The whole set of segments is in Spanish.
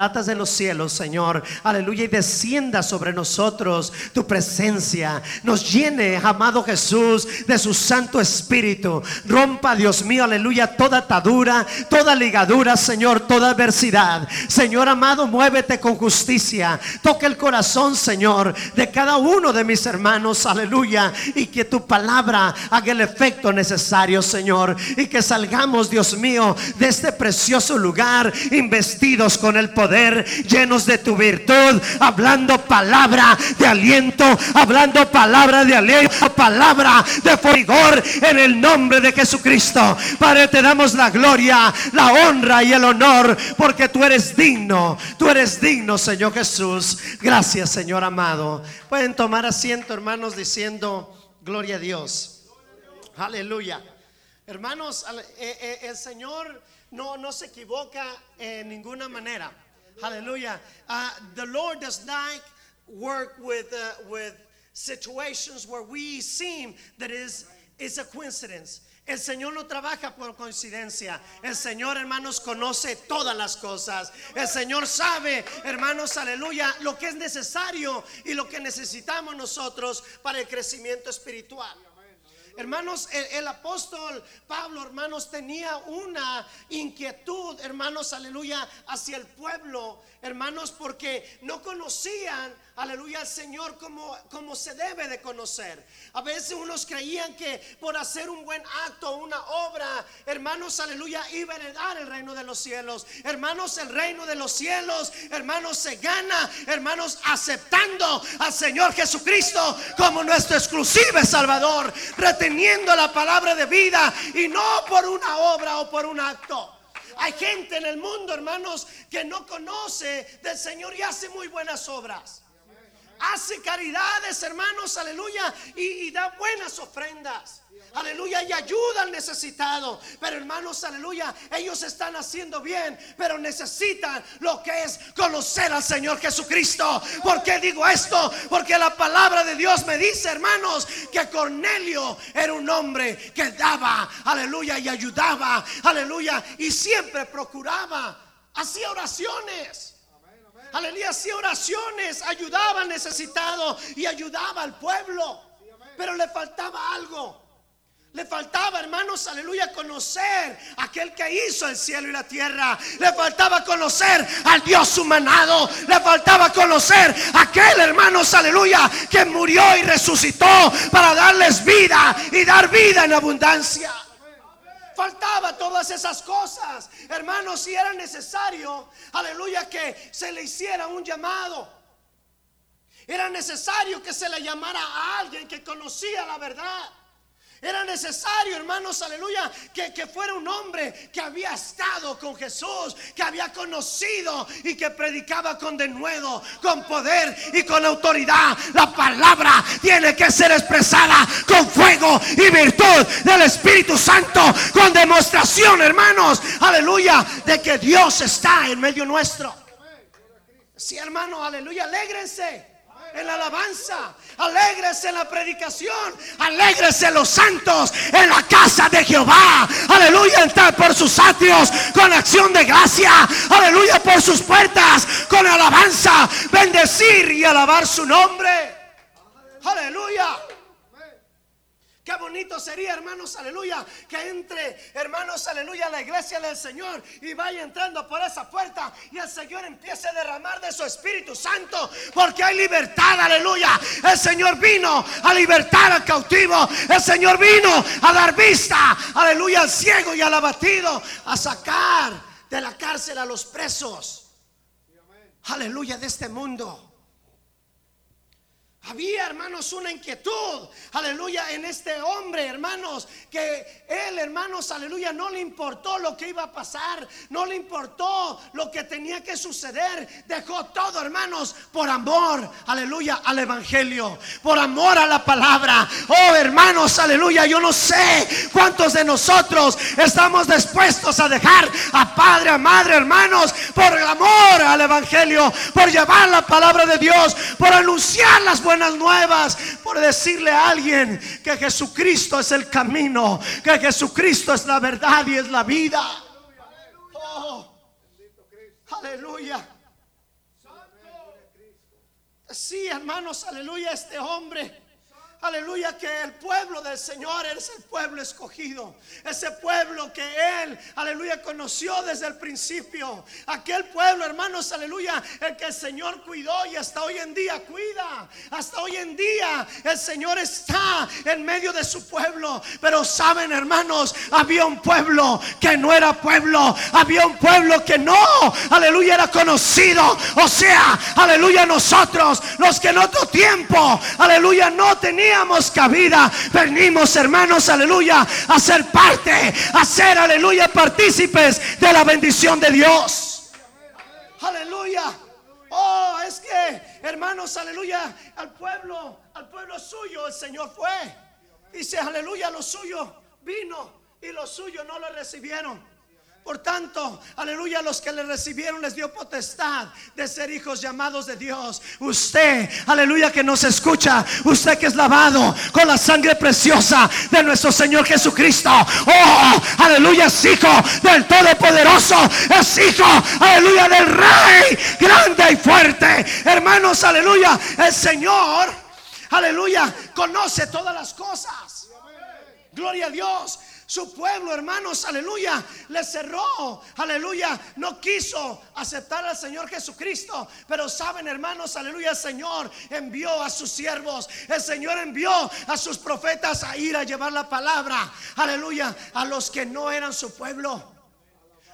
Atas de los cielos, Señor, aleluya, y descienda sobre nosotros tu presencia. Nos llene, amado Jesús, de su Santo Espíritu. Rompa, Dios mío, aleluya, toda atadura, toda ligadura, Señor, toda adversidad. Señor amado, muévete con justicia. Toca el corazón, Señor, de cada uno de mis hermanos, aleluya, y que tu palabra haga el efecto necesario, Señor, y que salgamos, Dios mío, de este precioso lugar, investidos con el poder llenos de tu virtud, hablando palabra de aliento, hablando palabra de aliento, palabra de vigor en el nombre de Jesucristo. Padre, te damos la gloria, la honra y el honor, porque tú eres digno, tú eres digno, Señor Jesús. Gracias, Señor amado. Pueden tomar asiento, hermanos, diciendo, gloria a Dios. Aleluya. Hermanos, eh, eh, el Señor no, no se equivoca en ninguna manera. Hallelujah. Uh, the Lord does not work with, uh, with situations where we seem that is, is a coincidence. El Señor no trabaja por coincidencia. El Señor, hermanos, conoce todas las cosas. El Señor sabe, hermanos, aleluya, lo que es necesario y lo que necesitamos nosotros para el crecimiento espiritual. Hermanos, el, apóstol Pablo, hermanos, tenía una inquietud, hermanos, aleluya, hacia el pueblo, hermanos, porque no conocían aleluya, al Señor como, como se debe de conocer. A veces unos creían que por hacer un buen acto, una obra, hermanos, aleluya, iba a heredar el reino de los cielos. Hermanos, el reino de los cielos, hermanos, se gana, hermanos, aceptando al Señor Jesucristo como nuestro exclusivo Salvador, reteniendo la palabra de vida y no por una obra o por un acto. Hay gente en el mundo, hermanos, que no conoce del Señor y hace muy buenas obras hace caridades, hermanos, aleluya, y, da buenas ofrendas. Aleluya, y ayuda al necesitado. Pero hermanos, aleluya, ellos están haciendo bien, pero necesitan lo que es conocer al Señor Jesucristo. ¿Por qué digo esto? Porque la palabra de Dios me dice, hermanos, que Cornelio era un hombre que daba, aleluya, y ayudaba, aleluya, y siempre procuraba, hacía oraciones. Aleluya, hacía oraciones, ayudaba al necesitado y ayudaba al pueblo. Pero le faltaba algo. Le faltaba, hermanos, aleluya, conocer aquel que hizo el cielo y la tierra. Le faltaba conocer al Dios humanado. Le faltaba conocer aquel, hermanos, aleluya, que murió y resucitó para darles vida y dar vida en abundancia faltaba todas esas cosas. Hermanos, si era necesario, aleluya, que se le hiciera un llamado. Era necesario que se le llamara a alguien que conocía la verdad. Era necesario, hermanos, aleluya, que, que, fuera un hombre que había estado con Jesús, que había conocido y que predicaba con denuedo, con poder y con autoridad. La palabra tiene que ser expresada con fuego y virtud del Espíritu Santo, con demostración, hermanos, aleluya, de que Dios está en medio nuestro. Sí, hermano, aleluya, alégrense en la alabanza, alégrese en la predicación, alégrese los santos en la casa de Jehová. Aleluya, entrar por sus atrios con acción de gracia. Aleluya, por sus puertas con alabanza, bendecir y alabar su nombre. Aleluya. Qué bonito sería, hermanos, aleluya, que entre, hermanos, aleluya, la iglesia del Señor y vaya entrando por esa puerta y el Señor empiece a derramar de su Espíritu Santo, porque hay libertad, aleluya. El Señor vino a libertar al cautivo, el Señor vino a dar vista, aleluya, al ciego y al abatido, a sacar de la cárcel a los presos, aleluya, de este mundo. Había, hermanos, una inquietud, aleluya, en este hombre, hermanos, que él, hermanos, aleluya, no le importó lo que iba a pasar, no le importó lo que tenía que suceder, dejó todo, hermanos, por amor, aleluya, al Evangelio, por amor a la palabra. Oh, hermanos, aleluya, yo no sé cuántos de nosotros estamos dispuestos a dejar a padre, a madre, hermanos, por amor al Evangelio, por llevar la palabra de Dios, por anunciar las buenas nuevas, por decirle a alguien que Jesucristo es el camino, que Jesucristo es la verdad y es la vida. Oh, aleluya. Sí, hermanos, aleluya, este hombre Aleluya, que el pueblo del Señor es el pueblo escogido. Ese pueblo que Él, aleluya, conoció desde el principio. Aquel pueblo, hermanos, aleluya, el que el Señor cuidó y hasta hoy en día cuida. Hasta hoy en día el Señor está en medio de su pueblo. Pero saben, hermanos, había un pueblo que no era pueblo. Había un pueblo que no, aleluya, era conocido. O sea, aleluya, nosotros, los que en otro tiempo, aleluya, no teníamos cabida. Venimos, hermanos, aleluya, a ser parte, a ser, aleluya, partícipes de la bendición de Dios. Aleluya. Oh, es que, hermanos, aleluya, al pueblo, al pueblo suyo el Señor fue. Dice, aleluya, lo suyo vino y lo suyo no lo recibieron. Por tanto, aleluya, los que le recibieron les dio potestad de ser hijos llamados de Dios. Usted, aleluya, que nos escucha, usted que es lavado con la sangre preciosa de nuestro Señor Jesucristo. Oh, aleluya, es hijo del Todopoderoso, es hijo, aleluya, del Rey grande y fuerte. Hermanos, aleluya, el Señor, aleluya, conoce todas las cosas. Gloria a Dios. Su pueblo, hermanos, aleluya, le cerró, aleluya, no quiso aceptar al Señor Jesucristo. Pero saben, hermanos, aleluya, el Señor envió a sus siervos, el Señor envió a sus profetas a ir a llevar la palabra, aleluya, a los que no eran su pueblo.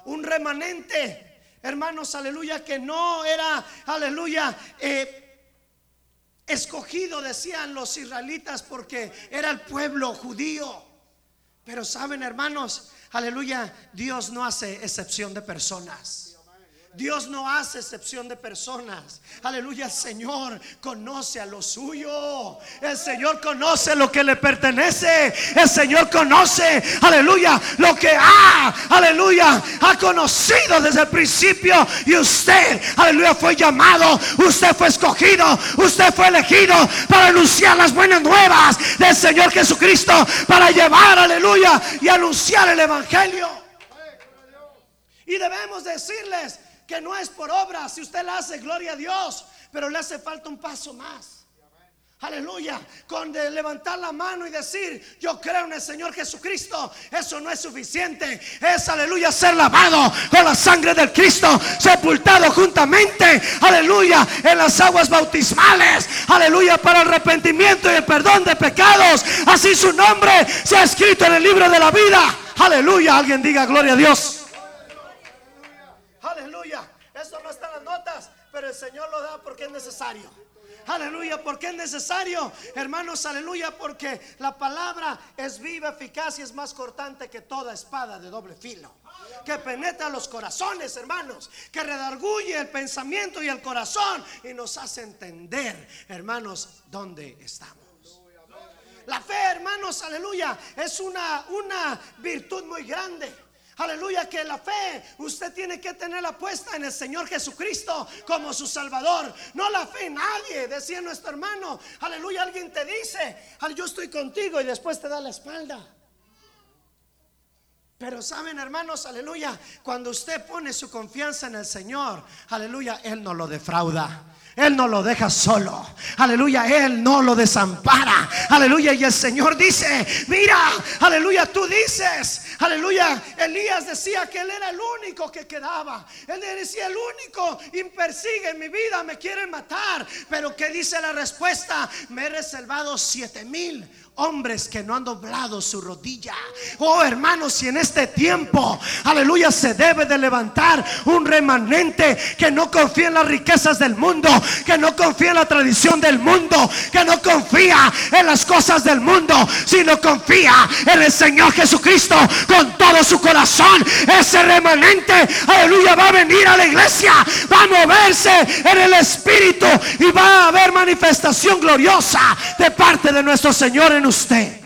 Un remanente, hermanos, aleluya, que no era, aleluya, eh, escogido, decían los israelitas, porque era el pueblo judío. Pero saben, hermanos, aleluya, Dios no hace excepción de personas. Dios no hace excepción de personas. Aleluya, el Señor conoce a lo suyo. El Señor conoce lo que le pertenece. El Señor conoce, aleluya, lo que ha, aleluya, ha conocido desde el principio. Y usted, aleluya, fue llamado, usted fue escogido, usted fue elegido para anunciar las buenas nuevas del Señor Jesucristo, para llevar, aleluya, y anunciar el Evangelio. Y debemos decirles, que no es por obra. Si usted la hace, gloria a Dios, pero le hace falta un paso más. Aleluya, con levantar la mano y decir, yo creo en el Señor Jesucristo, eso no es suficiente. Es, aleluya, ser lavado con la sangre del Cristo, sepultado juntamente, aleluya, en las aguas bautismales, aleluya, para el arrepentimiento y el perdón de pecados. Así su nombre se ha escrito en el libro de la vida. Aleluya, alguien diga gloria a Dios. El Señor lo da porque es necesario. Aleluya, porque es necesario, hermanos, aleluya, porque la palabra es viva, eficaz y es más cortante que toda espada de doble filo. Que penetra los corazones, hermanos, que redarguye el pensamiento y el corazón y nos hace entender, hermanos, dónde estamos. La fe, hermanos, aleluya, es una, una virtud muy grande. Aleluya, que la fe usted tiene que tenerla puesta en el Señor Jesucristo como su Salvador. No la fe en nadie, decía nuestro hermano. Aleluya, alguien te dice, yo estoy contigo y después te da la espalda. Pero saben, hermanos, aleluya, cuando usted pone su confianza en el Señor, aleluya, Él no lo defrauda. Él no lo deja solo. Aleluya, Él no lo desampara. Aleluya, y el Señor dice, mira, aleluya, tú dices, aleluya, Elías decía que Él era el único que quedaba. Él decía, el único y persigue en mi vida, me quieren matar. Pero ¿qué dice la respuesta? Me he reservado siete mil hombres que no han doblado su rodilla. Oh hermanos, si en este tiempo, aleluya, se debe de levantar un remanente que no confía en las riquezas del mundo, que no confía en la tradición del mundo, que no confía en las cosas del mundo, sino confía en el Señor Jesucristo con todo su corazón. Ese remanente, aleluya, va a venir a la iglesia, va a moverse en el Espíritu y va a haber manifestación gloriosa de parte de nuestro Señor en usted.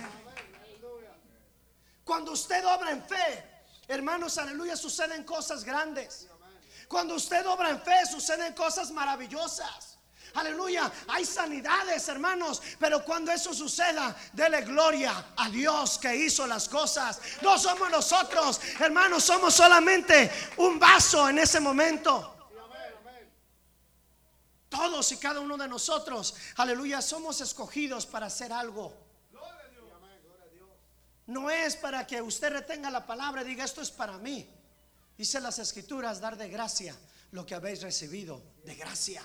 Cuando usted obra en fe, hermanos, aleluya, suceden cosas grandes. Cuando usted obra en fe, suceden cosas maravillosas. Aleluya, hay sanidades, hermanos, pero cuando eso suceda, dele gloria a Dios que hizo las cosas. No somos nosotros, hermanos, somos solamente un vaso en ese momento. Todo todos y cada uno de nosotros, aleluya, somos escogidos para hacer algo. No es para que usted retenga la palabra y diga esto es para mí. Dice las escrituras, dar de gracia lo que habéis recibido de gracia.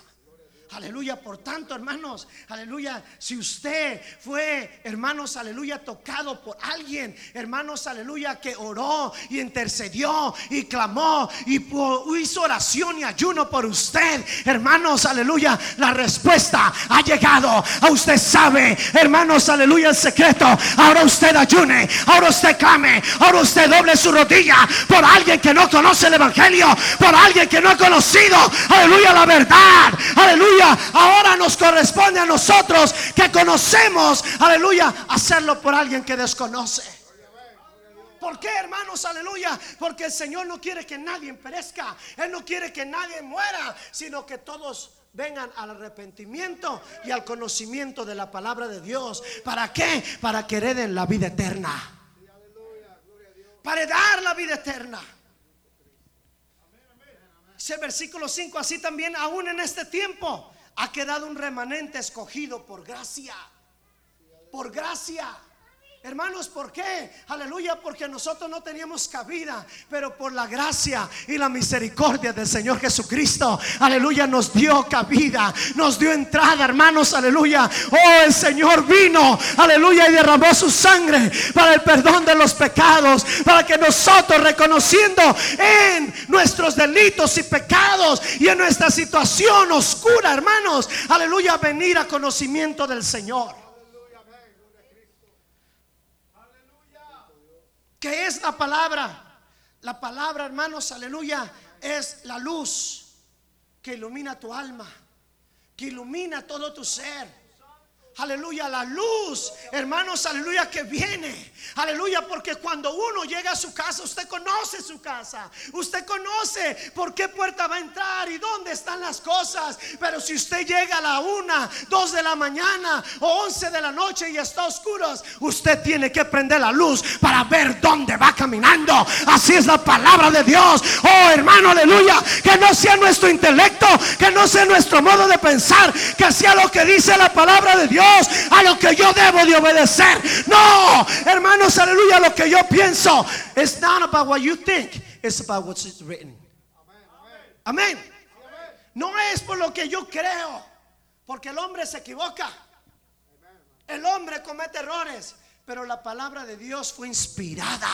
Aleluya, por tanto, hermanos, aleluya, si usted fue, hermanos, aleluya, tocado por alguien, hermanos, aleluya, que oró y intercedió y clamó y hizo oración y ayuno por usted, hermanos, aleluya, la respuesta ha llegado. A usted sabe, hermanos, aleluya, el secreto. Ahora usted ayune, ahora usted clame, ahora usted doble su rodilla por alguien que no conoce el evangelio, por alguien que no ha conocido, aleluya, la verdad, aleluya ahora nos corresponde a nosotros que conocemos, aleluya, hacerlo por alguien que desconoce. ¿Por qué, hermanos? Aleluya. Porque el Señor no quiere que nadie perezca. Él no quiere que nadie muera, sino que todos vengan al arrepentimiento y al conocimiento de la palabra de Dios. ¿Para qué? Para que hereden la vida eterna. Para dar la vida eterna. Ese versículo 5, así también aún en este tiempo ha quedado un remanente escogido por gracia. Por gracia. Hermanos, ¿por qué? Aleluya, porque nosotros no teníamos cabida, pero por la gracia y la misericordia del Señor Jesucristo, aleluya, nos dio cabida, nos dio entrada, hermanos, aleluya. Oh, el Señor vino, aleluya, y derramó su sangre para el perdón de los pecados, para que nosotros, reconociendo en nuestros delitos y pecados y en nuestra situación oscura, hermanos, aleluya, venir a conocimiento del Señor. ¿Qué es la palabra? La palabra, hermanos, aleluya, es la luz que ilumina tu alma, que ilumina todo tu ser aleluya, la luz, hermanos, aleluya, que viene, aleluya, porque cuando uno llega a su casa, usted conoce su casa, usted conoce por qué puerta va a entrar y dónde están las cosas, pero si usted llega a la una, dos de la mañana o once de la noche y está oscuro, usted tiene que prender la luz para ver dónde va caminando, así es la palabra de Dios, oh hermano, aleluya, que no sea nuestro intelecto, que no sea nuestro modo de pensar, que sea lo que dice la palabra de Dios a lo que yo debo de obedecer. No, hermanos, aleluya, lo que yo pienso. It's not about what you think, it's about what's written. Amén. No es por lo que yo creo, porque el hombre se equivoca. El hombre comete errores. Pero la palabra de Dios fue inspirada.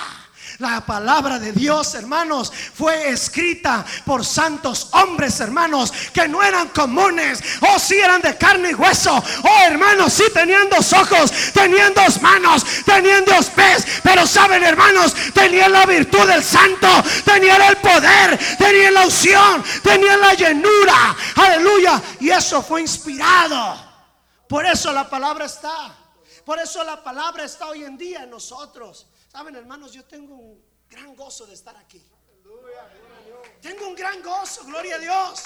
La palabra de Dios, hermanos, fue escrita por santos hombres, hermanos, que no eran comunes. Oh, si eran de carne y hueso. Oh, hermanos, si tenían dos ojos, tenían dos manos, tenían dos pies. Pero saben, hermanos, tenían la virtud del santo, tenían el poder, tenían la unción, tenían la llenura. Aleluya. Y eso fue inspirado. Por eso la palabra está. Por eso la palabra está hoy en día en nosotros. Saben, hermanos, yo tengo un gran gozo de estar aquí. Tengo un gran gozo, gloria a Dios.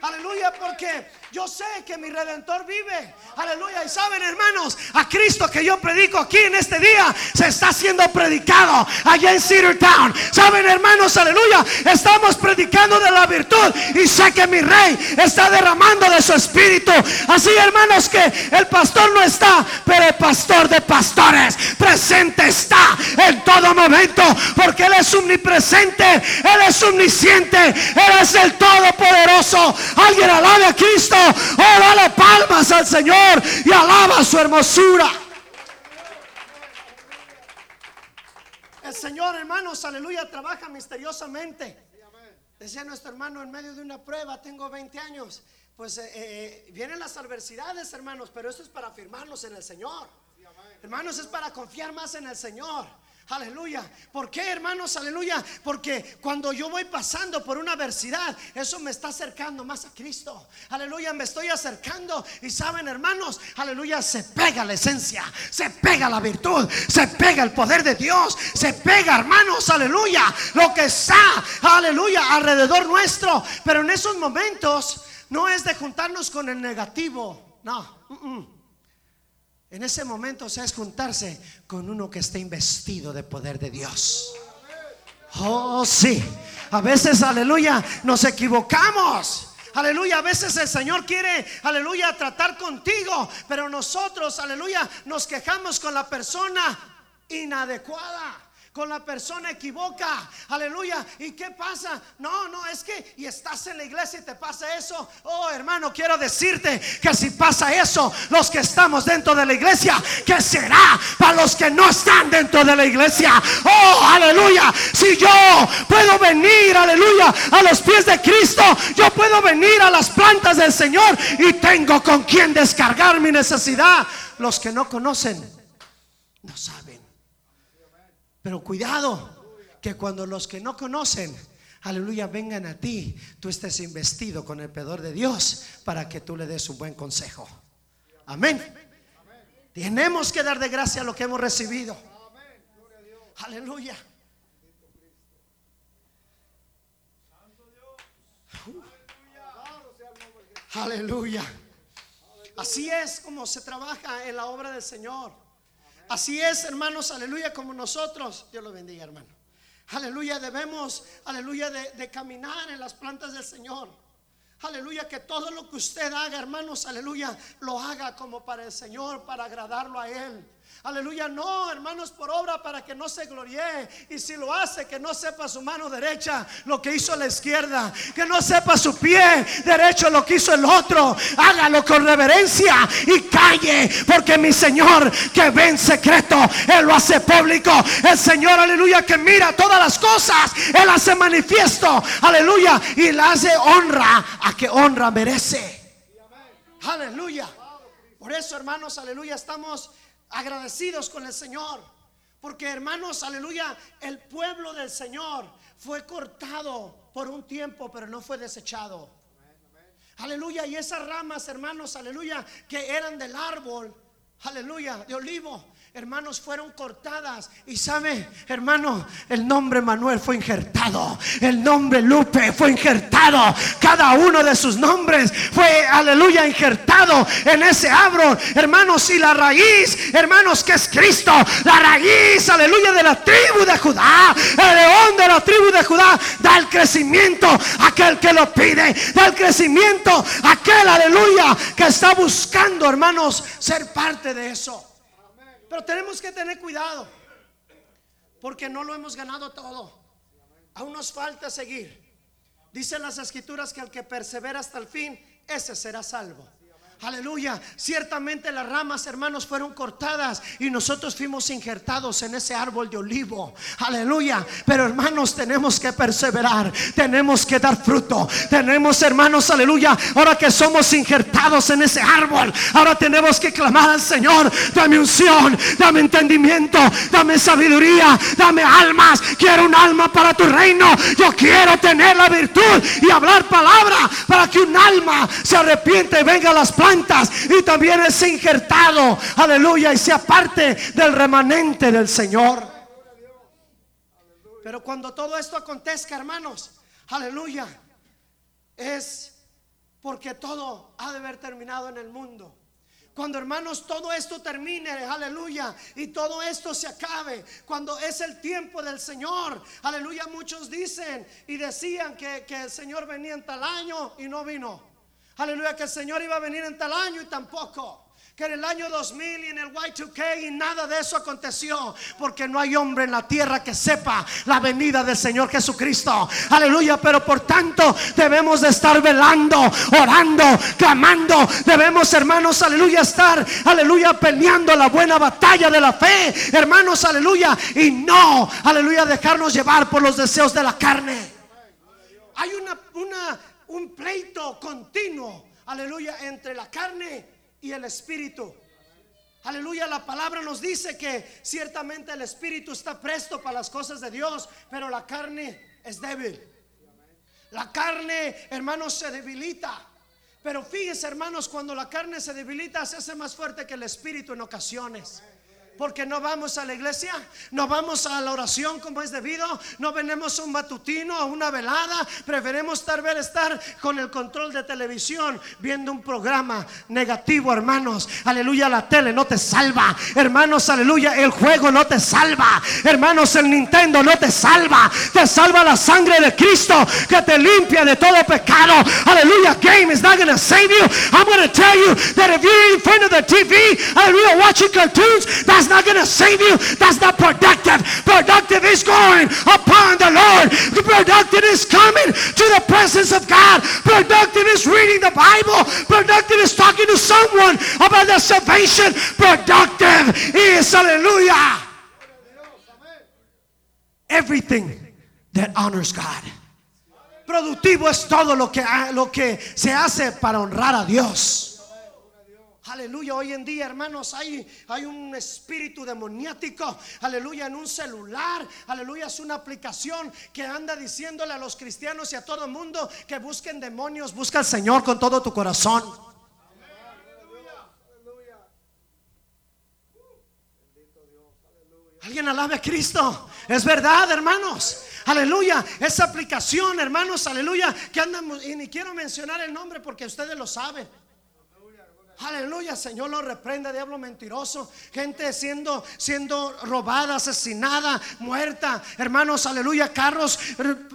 Aleluya, porque yo sé que mi redentor vive. Aleluya. Y saben, hermanos, a Cristo que yo predico aquí en este día se está siendo predicado allá en Cedar Town. Saben, hermanos, aleluya. Estamos predicando de la virtud y sé que mi rey está derramando de su espíritu. Así, hermanos, que el pastor no está, pero el pastor de pastores presente está en todo momento porque Él es omnipresente, Él es omnisciente, Él es el todopoderoso. Alguien alabe a Cristo. Oh, dale palmas al Señor y alaba su hermosura. El Señor, hermanos, aleluya, trabaja misteriosamente. Decía nuestro hermano en medio de una prueba, tengo 20 años. Pues eh, eh, vienen las adversidades, hermanos, pero esto es para afirmarnos en el Señor. Hermanos, es para confiar más en el Señor. Aleluya. ¿Por qué, hermanos? Aleluya. Porque cuando yo voy pasando por una adversidad, eso me está acercando más a Cristo. Aleluya, me estoy acercando. Y saben, hermanos, aleluya, se pega la esencia, se pega la virtud, se pega el poder de Dios, se pega, hermanos, aleluya, lo que está, aleluya, alrededor nuestro. Pero en esos momentos no es de juntarnos con el negativo. No. Mm, mm. En ese momento se es juntarse con uno que esté investido de poder de Dios. Oh, sí. A veces, aleluya, nos equivocamos. Aleluya, a veces el Señor quiere, aleluya, tratar contigo, pero nosotros, aleluya, nos quejamos con la persona inadecuada con la persona equivoca. Aleluya. ¿Y qué pasa? No, no, es que y estás en la iglesia y te pasa eso. Oh, hermano, quiero decirte que si pasa eso, los que estamos dentro de la iglesia, ¿qué será para los que no están dentro de la iglesia? Oh, aleluya. Si yo puedo venir, aleluya, a los pies de Cristo, yo puedo venir a las plantas del Señor y tengo con quien descargar mi necesidad. Los que no conocen, no saben. Pero cuidado, que cuando los que no conocen, aleluya, vengan a ti, tú estés investido con el pedor de Dios para que tú le des un buen consejo. Amén. Tenemos que dar de gracia lo que hemos recibido. Aleluya. Aleluya. Así es como se trabaja en la obra del Señor. Así es, hermanos, aleluya, como nosotros. Dios lo bendiga, hermano. Aleluya, debemos, aleluya, de, de, caminar en las plantas del Señor. Aleluya, que todo lo que usted haga, hermanos, aleluya, lo haga como para el Señor, para agradarlo a Él. Aleluya, no, hermanos, por obra para que no se gloríe. Y si lo hace, que no sepa su mano derecha lo que hizo la izquierda. Que no sepa su pie derecho lo que hizo el otro. Hágalo con reverencia y calle. Porque mi Señor que ve en secreto, Él lo hace público. El Señor, aleluya, que mira todas las cosas. Él hace manifiesto. Aleluya. Y le hace honra a que honra merece. Aleluya. Por eso, hermanos, aleluya, estamos agradecidos con el Señor. Porque hermanos, aleluya, el pueblo del Señor fue cortado por un tiempo, pero no fue desechado. Aleluya, y esas ramas, hermanos, aleluya, que eran del árbol, aleluya, de olivo, hermanos, fueron cortadas. Y sabe, hermano, el nombre Manuel fue injertado. El nombre Lupe fue injertado. Cada uno de sus nombres fue, aleluya, injertado en ese árbol. Hermanos, y la raíz, hermanos, que es Cristo. La raíz, aleluya, de la tribu de Judá. El león de la tribu de Judá da el crecimiento a aquel que lo pide. Da el crecimiento a aquel, aleluya, que está buscando, hermanos, ser parte de eso. Pero tenemos que tener cuidado. Porque no lo hemos ganado todo. Aún nos falta seguir. Dicen las escrituras que el que persevera hasta el fin, ese será salvo. Aleluya. Ciertamente las ramas, hermanos, fueron cortadas y nosotros fuimos injertados en ese árbol de olivo. Aleluya. Pero hermanos, tenemos que perseverar. Tenemos que dar fruto. Tenemos, hermanos, aleluya. Ahora que somos injertados en ese árbol, ahora tenemos que clamar al Señor. Dame unción, dame entendimiento, dame sabiduría, dame almas. Quiero un alma para tu reino. Yo quiero tener la virtud y hablar palabra para que un alma se arrepiente y venga a las plantas y también es injertado, aleluya, y sea parte del remanente del Señor. Pero cuando todo esto acontezca, hermanos, aleluya, es porque todo ha de haber terminado en el mundo. Cuando hermanos todo esto termine, aleluya, y todo esto se acabe, cuando es el tiempo del Señor, aleluya, muchos dicen y decían que, que el Señor venía en tal año y no vino. Aleluya, que el Señor iba a venir en tal año y tampoco que en el año 2000 y en el Y2K y nada de eso aconteció, porque no hay hombre en la tierra que sepa la venida del Señor Jesucristo. Aleluya, pero por tanto debemos de estar velando, orando, clamando. Debemos, hermanos, aleluya, estar, aleluya, peleando la buena batalla de la fe, hermanos, aleluya, y no, aleluya, dejarnos llevar por los deseos de la carne. Hay una, una un pleito continuo, aleluya, entre la carne y el espíritu. Aleluya, la palabra nos dice que ciertamente el espíritu está presto para las cosas de Dios, pero la carne es débil. La carne, hermanos, se debilita. Pero fíjense, hermanos, cuando la carne se debilita, se hace más fuerte que el espíritu en ocasiones. Porque no vamos a la iglesia, no vamos a la oración como es debido, no venimos a un matutino, a una velada, preferimos tal vez estar con el control de televisión viendo un programa negativo, hermanos. Aleluya, la tele no te salva. Hermanos, aleluya, el juego no te salva. Hermanos, el Nintendo no te salva. Te salva la sangre de Cristo que te limpia de todo pecado. Aleluya, game is not going to save you. I'm going to tell you that if you're in front of the TV, aleluya, watching cartoons, that's not going to save you. That's not productive. Productive is going upon the Lord. Productive is coming to the presence of God. Productive is reading the Bible. Productive is talking to someone about the salvation. Productive is, hallelujah, everything that honors God. Productivo es todo lo que, lo que se hace para honrar a Dios. Aleluya, hoy en día, hermanos, hay, hay un espíritu demoniático, aleluya, en un celular, aleluya, es una aplicación que anda diciéndole a los cristianos y a todo el mundo que busquen demonios, busca al Señor con todo tu corazón. Alguien alabe a Cristo. Es verdad, hermanos. Aleluya. Esa aplicación, hermanos, aleluya, que andamos, y ni quiero mencionar el nombre porque ustedes lo saben. Aleluya, Señor lo reprenda, diablo mentiroso. Gente siendo, siendo robada, asesinada, muerta. Hermanos, aleluya, carros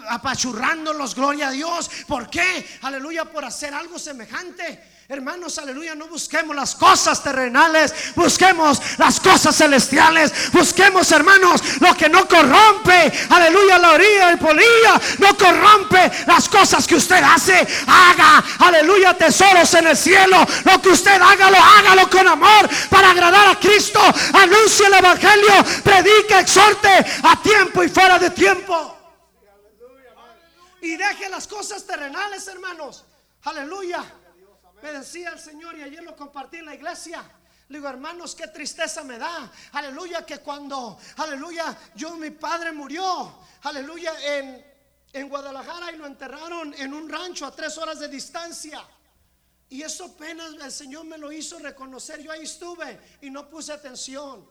apachurrándolos, gloria a Dios. ¿Por qué? Aleluya, por hacer algo semejante. Hermanos, aleluya, no busquemos las cosas terrenales, busquemos las cosas celestiales, busquemos, hermanos, lo que no corrompe, aleluya, la orilla y polilla, no corrompe las cosas que usted hace, haga, aleluya, tesoros en el cielo, lo que usted haga, lo hágalo con amor para agradar a Cristo, anuncie el Evangelio, predica, exhorte a tiempo y fuera de tiempo. Y deje las cosas terrenales, hermanos, aleluya. Me decía el Señor y ayer lo compartí en la iglesia. Digo, hermanos, qué tristeza me da. Aleluya, que cuando, aleluya, yo, mi padre murió. Aleluya, en, en Guadalajara y lo enterraron en un rancho a tres horas de distancia. Y eso apenas el Señor me lo hizo reconocer. Yo ahí estuve y no puse atención.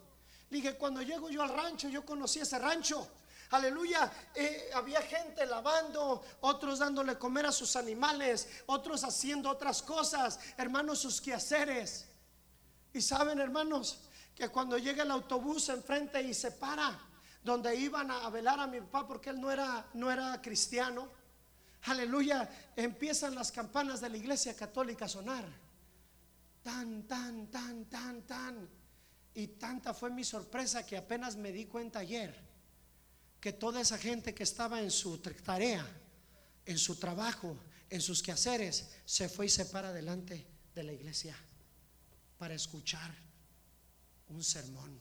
Dije, cuando llego yo al rancho, yo conocí ese rancho. Aleluya. Eh, había gente lavando, otros dándole comer a sus animales, otros haciendo otras cosas, hermanos, sus quehaceres. Y saben, hermanos, que cuando llega el autobús enfrente y se para, donde iban a velar a mi papá porque él no era, no era cristiano, aleluya, empiezan las campanas de la iglesia católica a sonar. Tan, tan, tan, tan, tan. Y tanta fue mi sorpresa que apenas me di cuenta ayer que toda esa gente que estaba en su tarea, en su trabajo, en sus quehaceres, se fue y se para delante de la iglesia para escuchar un sermón.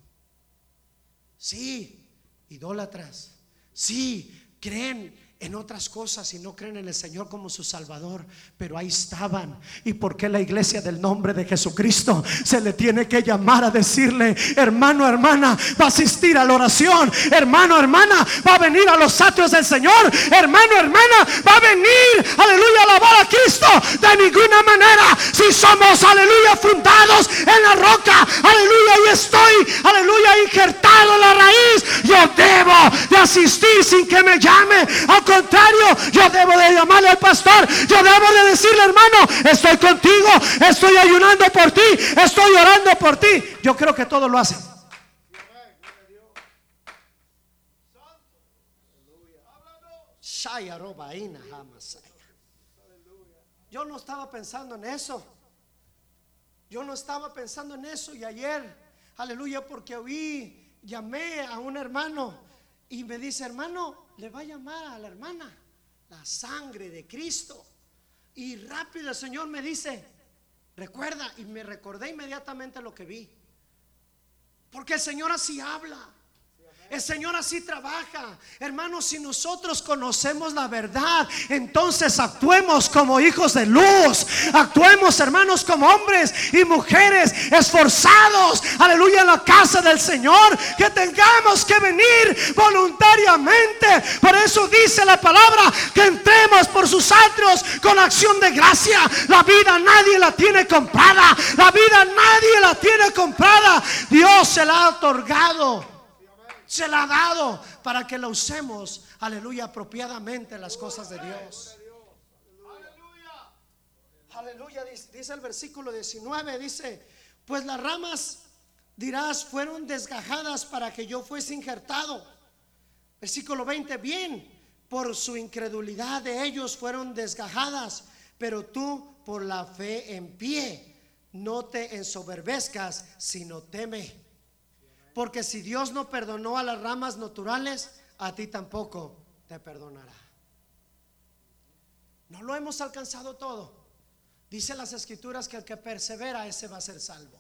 Sí, idólatras. Sí, creen en otras cosas y no creen en el Señor como su Salvador, pero ahí estaban. ¿Y por qué la iglesia del nombre de Jesucristo se le tiene que llamar a decirle, hermano, hermana, va a asistir a la oración, hermano, hermana, va a venir a los atrios del Señor, hermano, hermana, va a venir, aleluya, a alabar a Cristo? De ninguna manera, si somos, aleluya, fundados en la roca, aleluya, y estoy, aleluya, injertado en la raíz, yo debo de asistir sin que me llame contrario, yo debo de llamarle al pastor, yo debo de decirle, hermano, estoy contigo, estoy ayunando por ti, estoy orando por ti. Yo creo que todo lo hace Yo no estaba pensando en eso. Yo no estaba pensando en eso y ayer, aleluya, porque oí, llamé a un hermano y me dice, hermano, le va a llamar a la hermana la sangre de Cristo. Y rápido el Señor me dice, recuerda, y me recordé inmediatamente lo que vi. Porque el Señor así habla. El Señor así trabaja. Hermanos, si nosotros conocemos la verdad, entonces actuemos como hijos de luz. Actuemos, hermanos, como hombres y mujeres esforzados. Aleluya, en la casa del Señor. Que tengamos que venir voluntariamente. Por eso dice la palabra que entremos por sus atrios con acción de gracia. La vida nadie la tiene comprada. La vida nadie la tiene comprada. Dios se la ha otorgado se la ha dado para que la usemos, aleluya, apropiadamente las cosas de Dios. Aleluya, dice el versículo 19, dice, pues las ramas, dirás, fueron desgajadas para que yo fuese injertado. Versículo 20, bien, por su incredulidad de ellos fueron desgajadas, pero tú por la fe en pie, no te ensoberbezcas, sino teme. Porque si Dios no perdonó a las ramas naturales, a ti tampoco te perdonará. No lo hemos alcanzado todo. Dice las escrituras que el que persevera, ese va a ser salvo.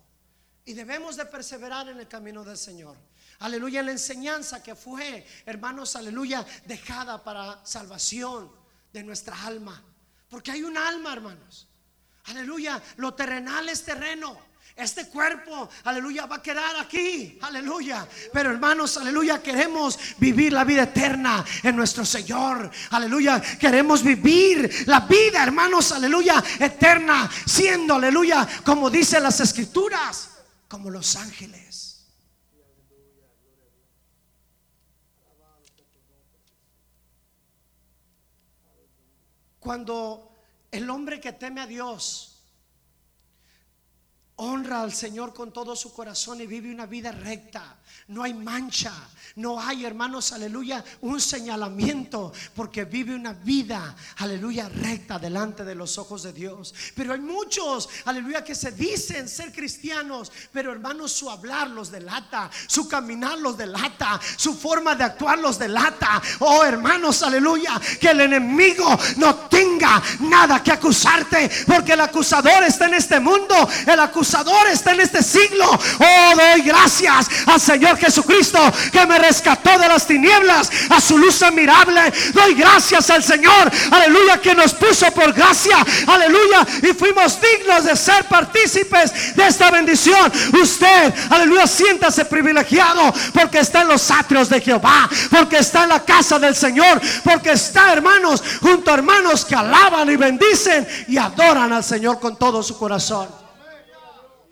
Y debemos de perseverar en el camino del Señor. Aleluya, la enseñanza que fue, hermanos, aleluya, dejada para salvación de nuestra alma. Porque hay un alma, hermanos. Aleluya, lo terrenal es terreno. Este cuerpo, aleluya, va a quedar aquí, aleluya. Pero hermanos, aleluya, queremos vivir la vida eterna en nuestro Señor, aleluya. Queremos vivir la vida, hermanos, aleluya, eterna, siendo, aleluya, como dice las escrituras, como los ángeles. Cuando el hombre que teme a Dios, honra al Señor con todo su corazón y vive una vida recta. No hay mancha, no hay, hermanos, aleluya, un señalamiento, porque vive una vida, aleluya, recta delante de los ojos de Dios. Pero hay muchos, aleluya, que se dicen ser cristianos, pero hermanos, su hablar los delata, su caminar los delata, su forma de actuar los delata. Oh, hermanos, aleluya, que el enemigo no tenga nada que acusarte, porque el acusador está en este mundo, el acusador está en este siglo. Oh, doy gracias al Señor Jesucristo que me rescató de las tinieblas a su luz admirable. Doy gracias al Señor, aleluya, que nos puso por gracia, aleluya, y fuimos dignos de ser partícipes de esta bendición. Usted, aleluya, siéntase privilegiado porque está en los atrios de Jehová, porque está en la casa del Señor, porque está, hermanos, junto a hermanos que alaban y bendicen y adoran al Señor con todo su corazón.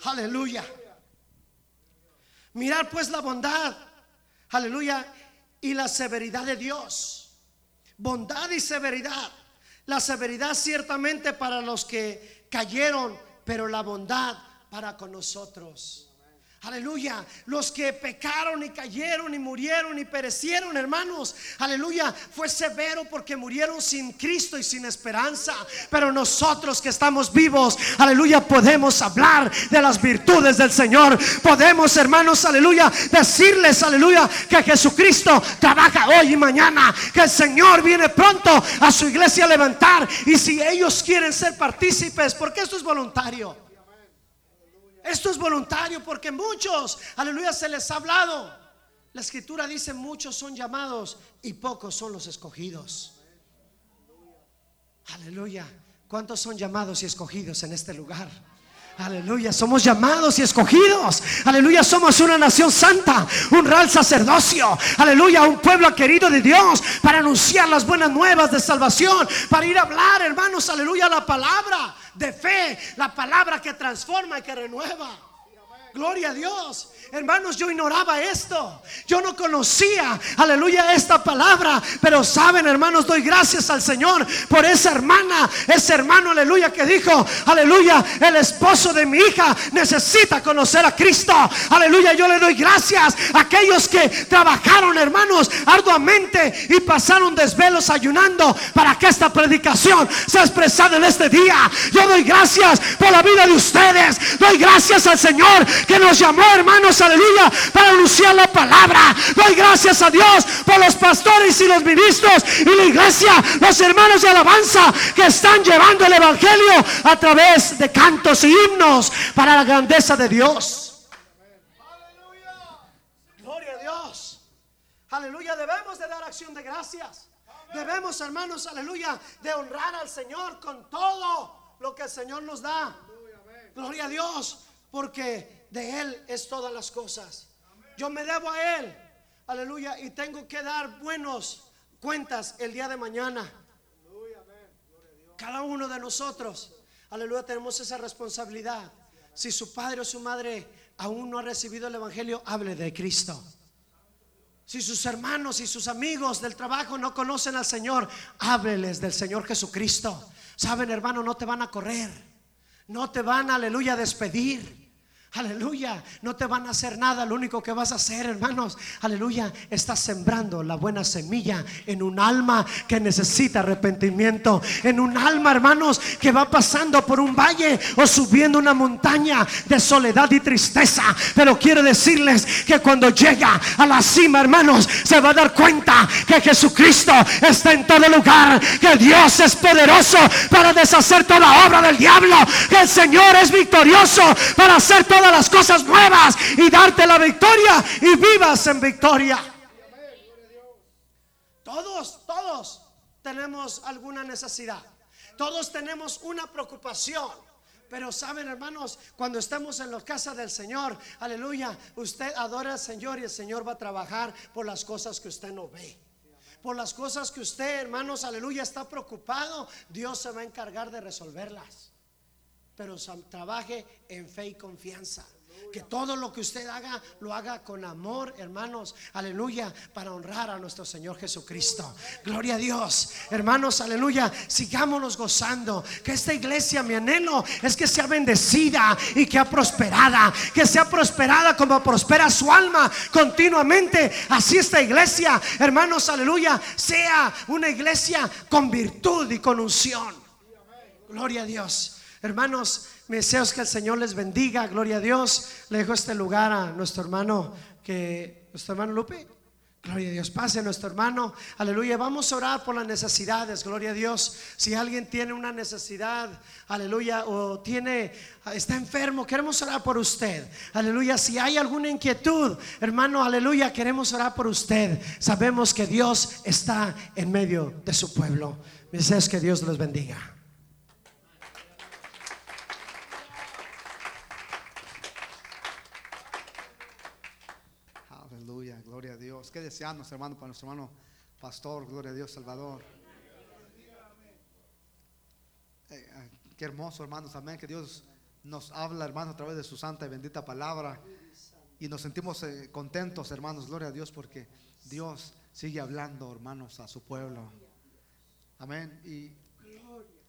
Aleluya. Mirar pues la bondad. Aleluya. Y la severidad de Dios. Bondad y severidad. La severidad ciertamente para los que cayeron, pero la bondad para con nosotros. Aleluya. Los que pecaron y cayeron y murieron y perecieron, hermanos. Aleluya. Fue severo porque murieron sin Cristo y sin esperanza. Pero nosotros que estamos vivos, aleluya, podemos hablar de las virtudes del Señor. Podemos, hermanos, aleluya, decirles, aleluya, que Jesucristo trabaja hoy y mañana. Que el Señor viene pronto a su iglesia a levantar. Y si ellos quieren ser partícipes, porque esto es voluntario. Esto es voluntario porque muchos, aleluya, se les ha hablado. La escritura dice muchos son llamados y pocos son los escogidos. Aleluya. ¿Cuántos son llamados y escogidos en este lugar? Aleluya, somos llamados y escogidos. Aleluya, somos una nación santa, un real sacerdocio. Aleluya, un pueblo querido de Dios para anunciar las buenas nuevas de salvación, para ir a hablar, hermanos, aleluya, la palabra de fe, la palabra que transforma y que renueva. Gloria a Dios. Hermanos, yo ignoraba esto. Yo no conocía, aleluya, esta palabra. Pero saben, hermanos, doy gracias al Señor por esa hermana, ese hermano, aleluya, que dijo, aleluya, el esposo de mi hija necesita conocer a Cristo. Aleluya, yo le doy gracias a aquellos que trabajaron, hermanos, arduamente y pasaron desvelos ayunando para que esta predicación sea expresada en este día. Yo doy gracias por la vida de ustedes. Doy gracias al Señor que nos llamó, hermanos aleluya, para anunciar la palabra. Doy gracias a Dios por los pastores y los ministros y la iglesia, los hermanos de alabanza que están llevando el evangelio a través de cantos y himnos para la grandeza de Dios. Gloria a Dios. Aleluya, debemos de dar acción de gracias. Debemos, hermanos, aleluya, de honrar al Señor con todo lo que el Señor nos da. Gloria a Dios, porque de Él es todas las cosas. Yo me debo a Él, aleluya, y tengo que dar buenos cuentas el día de mañana. Cada uno de nosotros, aleluya, tenemos esa responsabilidad. Si su padre o su madre aún no ha recibido el Evangelio, hable de Cristo. Si sus hermanos y sus amigos del trabajo no conocen al Señor, hábleles del Señor Jesucristo. Saben, hermano, no te van a correr. No te van, aleluya, a despedir. Aleluya, no te van a hacer nada, lo único que vas a hacer, hermanos, aleluya, estás sembrando la buena semilla en un alma que necesita arrepentimiento, en un alma, hermanos, que va pasando por un valle o subiendo una montaña de soledad y tristeza. Pero quiero decirles que cuando llega a la cima, hermanos, se va a dar cuenta que Jesucristo está en todo lugar, que Dios es poderoso para deshacer toda obra del diablo, que el Señor es victorioso para hacer todo todas las cosas nuevas y darte la victoria y vivas en victoria. Todos, todos tenemos alguna necesidad. Todos tenemos una preocupación. Pero saben, hermanos, cuando estemos en la casa del Señor, aleluya, usted adora al Señor y el Señor va a trabajar por las cosas que usted no ve. Por las cosas que usted, hermanos, aleluya, está preocupado, Dios se va a encargar de resolverlas pero trabaje en fe y confianza. Que todo lo que usted haga, lo haga con amor, hermanos. Aleluya, para honrar a nuestro Señor Jesucristo. Gloria a Dios. Hermanos, aleluya. Sigámonos gozando. Que esta iglesia, mi anhelo es que sea bendecida y que sea prosperada. Que sea prosperada como prospera su alma continuamente. Así esta iglesia, hermanos, aleluya, sea una iglesia con virtud y con unción. Gloria a Dios. Hermanos, me deseo que el Señor les bendiga, gloria a Dios. Le dejo este lugar a nuestro hermano, que nuestro hermano Lupe. Gloria a Dios, pase nuestro hermano, aleluya. Vamos a orar por las necesidades, gloria a Dios. Si alguien tiene una necesidad, aleluya, o tiene, está enfermo, queremos orar por usted, aleluya. Si hay alguna inquietud, hermano, aleluya, queremos orar por usted. Sabemos que Dios está en medio de su pueblo. Me deseo que Dios los bendiga. Qué deseamos, hermano, para nuestro hermano pastor. Gloria a Dios, Salvador. Eh, ah, qué hermoso, hermanos. Amén. Que Dios nos habla, hermanos, a través de su santa y bendita palabra. Y nos sentimos eh, contentos, hermanos. Gloria a Dios, porque Dios sigue hablando, hermanos, a su pueblo. Amén. Y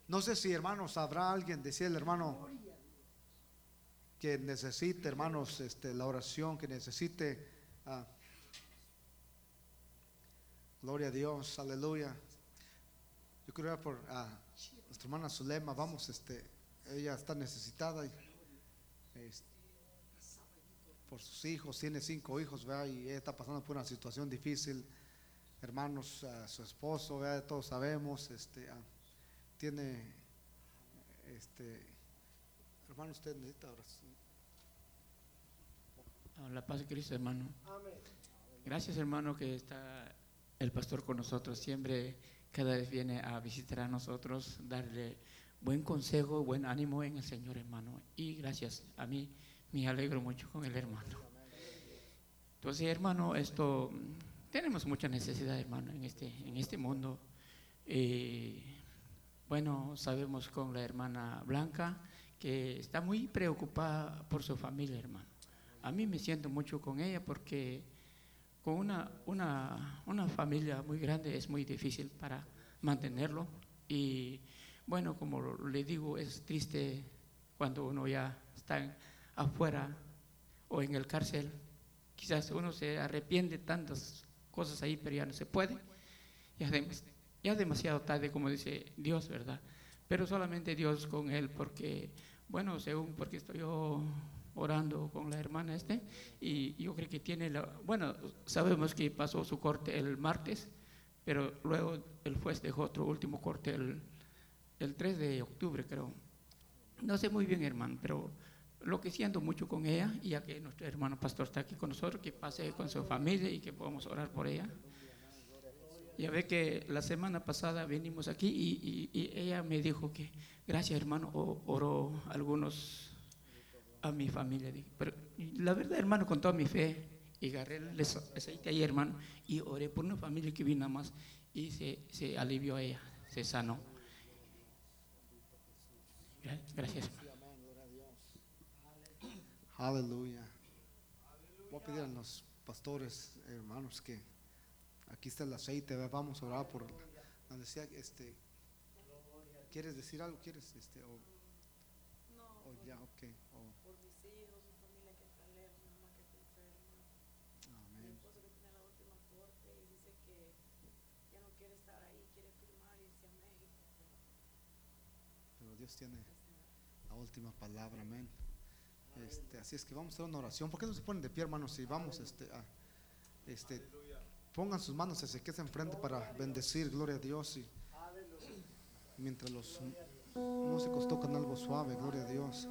no sé si, hermanos, habrá alguien, decía el hermano, que necesite, hermanos, este, la oración, que necesite. Uh, Gloria a Dios, aleluya. Yo quiero por nuestra hermana Zulema, vamos, este, ella está necesitada por sus hijos, tiene cinco hijos, ¿verdad? y ella está pasando por una situación difícil. Hermanos, su esposo, ¿verdad? todos sabemos, este, tiene, este, hermano, usted necesita oración. La paz de Cristo, hermano. Gracias, hermano, que está el pastor con nosotros, siempre cada vez viene a visitar a nosotros, darle buen consejo, buen ánimo en el Señor, hermano. Y gracias a mí, me alegro mucho con el hermano. Entonces, hermano, esto, tenemos mucha necesidad, hermano, en este, en este mundo. Eh, bueno, sabemos con la hermana Blanca que está muy preocupada por su familia, hermano. A mí me siento mucho con ella porque con una, una, una, familia muy grande es muy difícil para mantenerlo. Y bueno, como le digo, es triste cuando uno ya está afuera o en el cárcel. Quizás uno se arrepiente de tantas cosas ahí, pero ya no se puede. Ya, ya demasiado tarde, como dice Dios, ¿verdad? Pero solamente Dios con él, porque, bueno, según porque estoy yo orando con la hermana este y yo creo que tiene la, bueno, sabemos que pasó su corte el martes, pero luego el juez dejó otro último corte el, el 3 de octubre, creo. No sé muy bien, hermano, pero lo que siento mucho con ella, y ya que nuestro hermano pastor está aquí con nosotros, que pase con su familia y que podamos orar por ella. Ya ve que la semana pasada venimos aquí y, y- y ella me dijo que, gracias hermano, oró algunos a mi familia. Dije, Pero la verdad, hermano, con toda mi fe, y agarré el aceite ahí, hermano, y oré por una familia que vino más y se, se alivió ella, se sanó. Gra- Gracias. Aleluya. Voy a pedir a los pastores, hermanos, que aquí está el aceite. Vamos a orar por. Nos decía, este, ¿quieres decir algo? ¿Quieres? Este, o, o ya, ok. o- por mis hijos, mi familia que está lejos, mi mamá que está enferma, mi amén. esposo que tiene la última corte y dice que ya no quiere estar ahí, quiere firmar y irse a México. Pero Dios tiene la última palabra, amén. Este, así es que vamos a hacer una oración. ¿Por qué no se ponen de pie, hermanos? Y vamos, este, a, este, pongan sus manos hacia que se enfrente para bendecir, gloria a Dios. Y mientras los músicos tocan algo suave, gloria a Dios.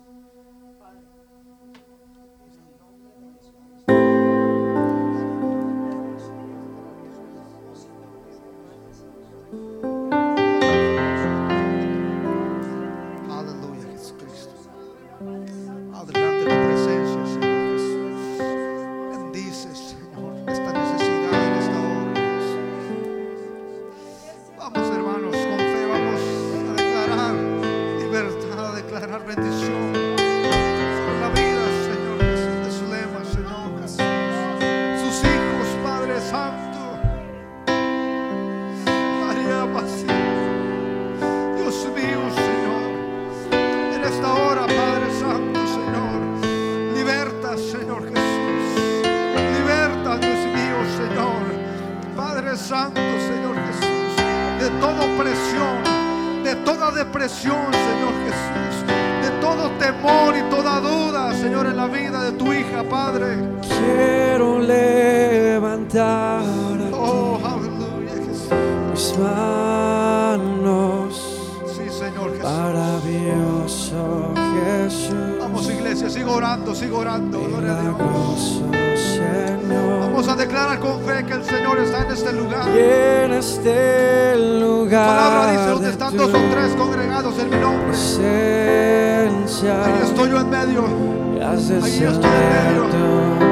Lugar palabra dice, donde de están tu dos o tres congregados en mi nombre. presencia, Ahí estoy yo en medio. ahí estoy en medio. tu.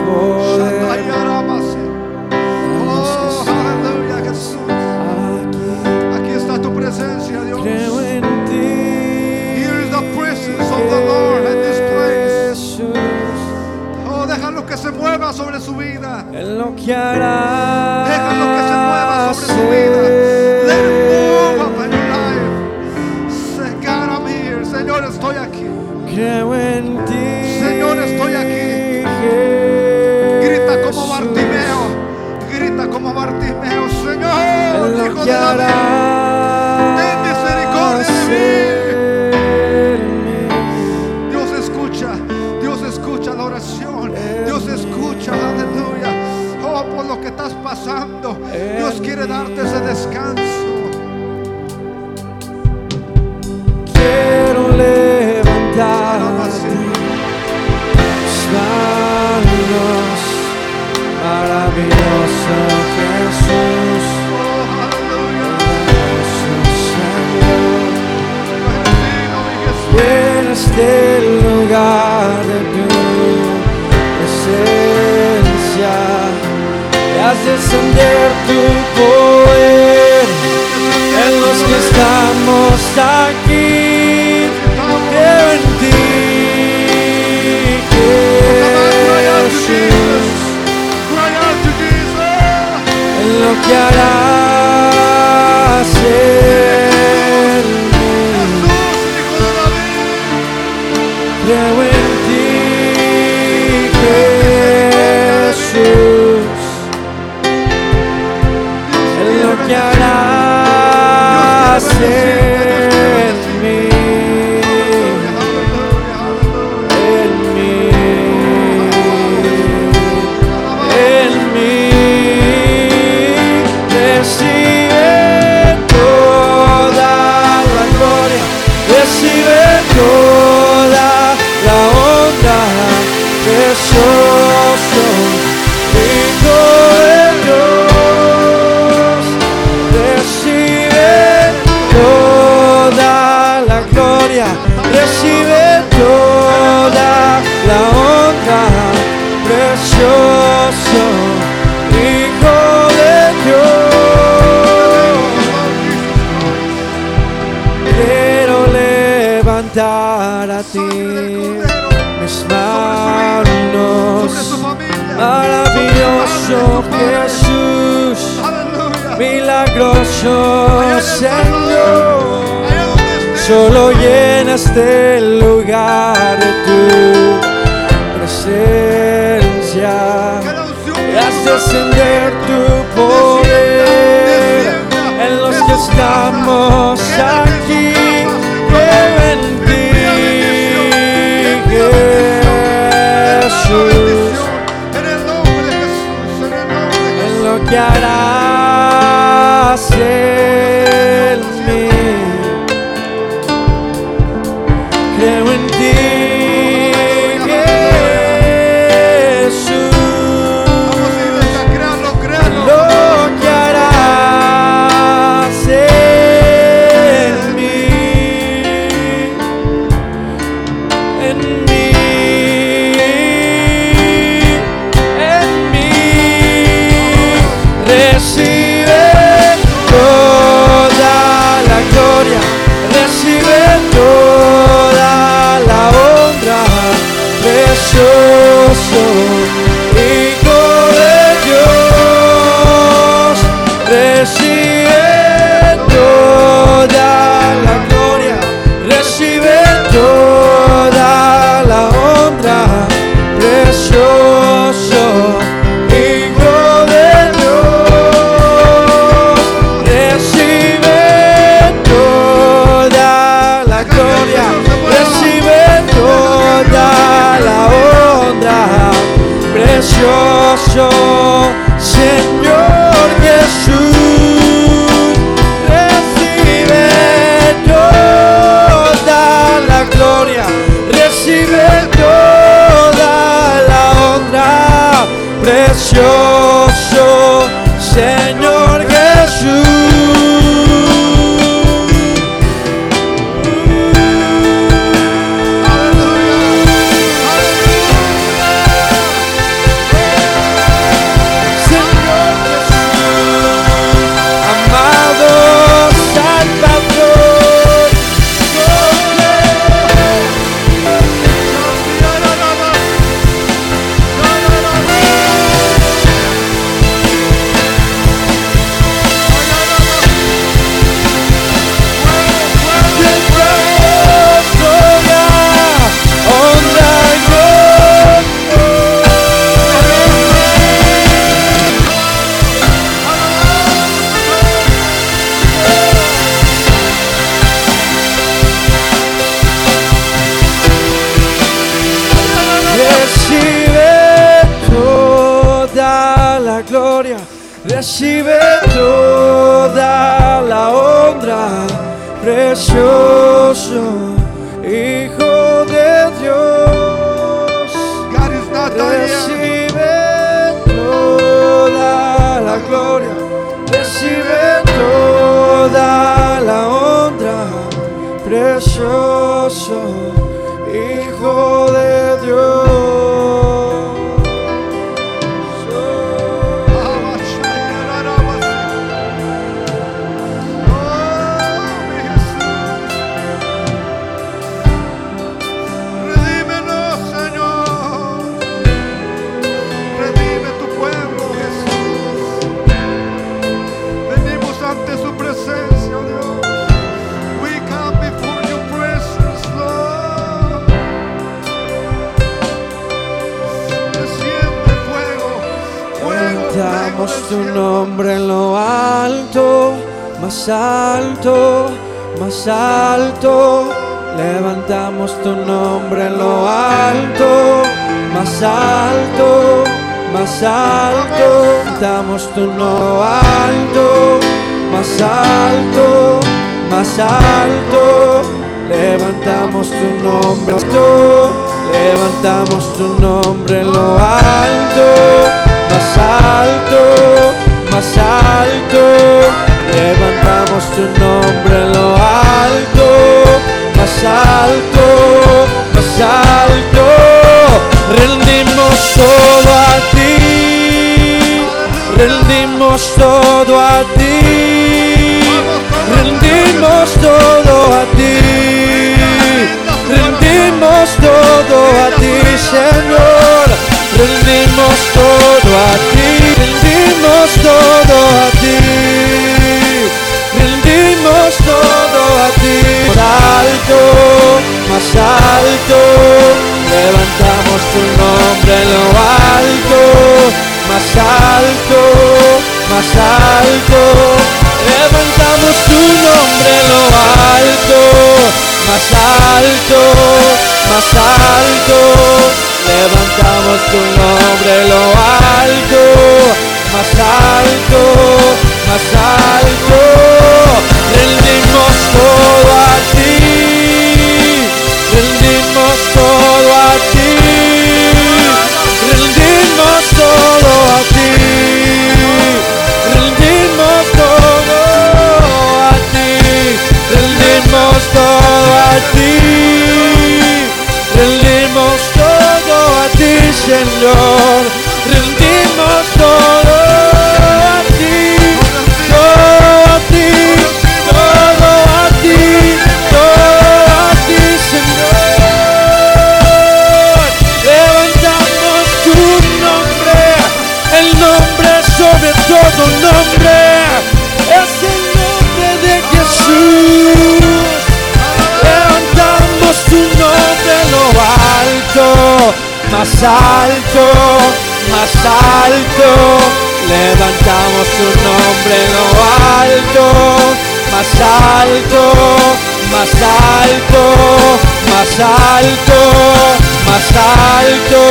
Oh, aleluya, Jesús. aquí. Está tu presencia, Dios. Here is the presence of the Lord se mueva sobre su vida. en lo que hará. Déjalo que se mueva sobre su vida. Let it move up in life. Here. Señor, estoy aquí. Creo en ti. Señor, estoy aquí. Grita como Bartimeo. Grita como Bartimeo. Señor, lo hijo de David. Dios quiere darte ese descanso. Haz descender tu poder en los que estamos aquí. Lo que harás Señor. Solo llena este lugar de tu presencia. Haz descender tu poder en los que estamos aquí. En ti, Jesús, En lo que harás en precioso Señor Jesús, recibe toda la gloria, recibe toda la honra, precioso alto. Levantamos tu nombre en lo alto, más alto, más alto. Levantamos tu nombre alto, más alto, más alto. Levantamos tu nombre alto, levantamos tu nombre en lo alto, más alto, más alto. Levantamos tu nombre en lo alto, más alto, más alto. Rendimos todo a ti, rendimos todo a ti, rendimos todo a ti, rendimos Señor. Rendimos todo a ti, rendimos todo a ti. Más alto, levantamos tu nombre en lo alto, más alto, más alto. Levantamos tu nombre en lo alto, más alto, más alto. Levantamos tu nombre en lo alto, más alto, más alto. know más alto, más alto. Levantamos tu nombre en lo alto, más alto, más alto, más alto, más alto,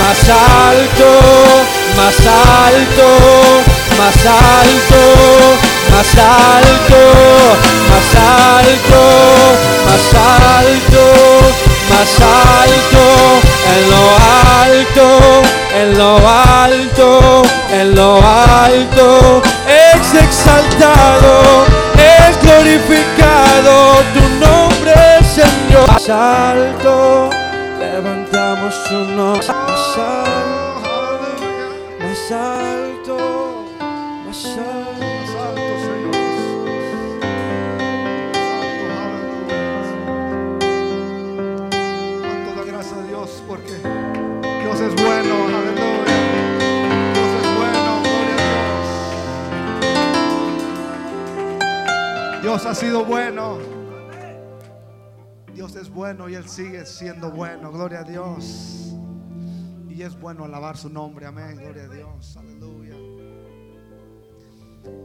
más alto, más alto, más alto, más alto, más alto, más alto, más alto, en lo alto, en lo alto, en lo alto, es exaltado, es glorificado tu nombre, Señor. Más alto, levantamos tu nombre, Dios. Ha sido bueno. Dios es bueno y Él sigue siendo bueno, gloria a Dios. Y es bueno alabar su nombre, amén, gloria a Dios, aleluya.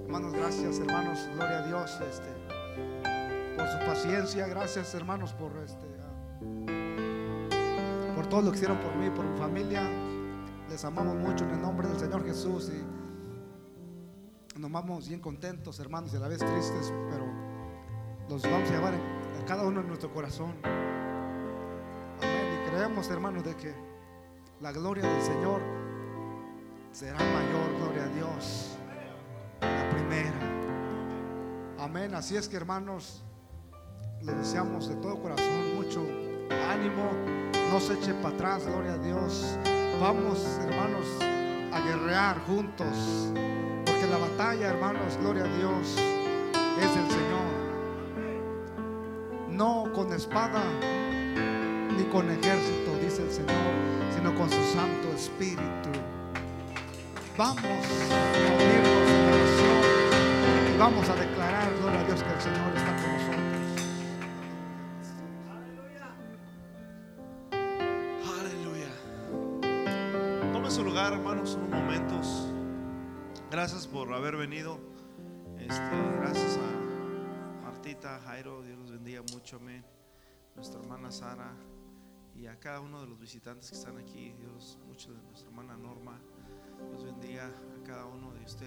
Hermanos, gracias, hermanos, gloria a Dios, este, por su paciencia, gracias, hermanos, por este, por todo lo que hicieron por mí, por mi familia. Les amamos mucho en el nombre del Señor Jesús y nos vamos bien contentos, hermanos, y a la vez tristes, pero los vamos a llevar a cada uno en nuestro corazón. Amén. Y creemos, hermanos, de que la gloria del Señor será mayor, gloria a Dios la primera. Amén. Así es que hermanos, les deseamos de todo corazón mucho ánimo. No se eche para atrás, gloria a Dios. Vamos, hermanos, a guerrear juntos. Porque la batalla, hermanos, gloria a Dios, es del Señor. No con espada ni con ejército, dice el Señor, sino con su Santo Espíritu. Vamos a unirnos en oración y vamos a declarar, gloria a Dios, que el Señor está Gracias por haber venido. Este, gracias a Martita, Jairo, Dios los bendiga mucho, amén. Nuestra hermana Sara y a cada uno de los visitantes que están aquí, Dios, mucho de nuestra hermana Norma. Dios bendiga a cada uno de ustedes.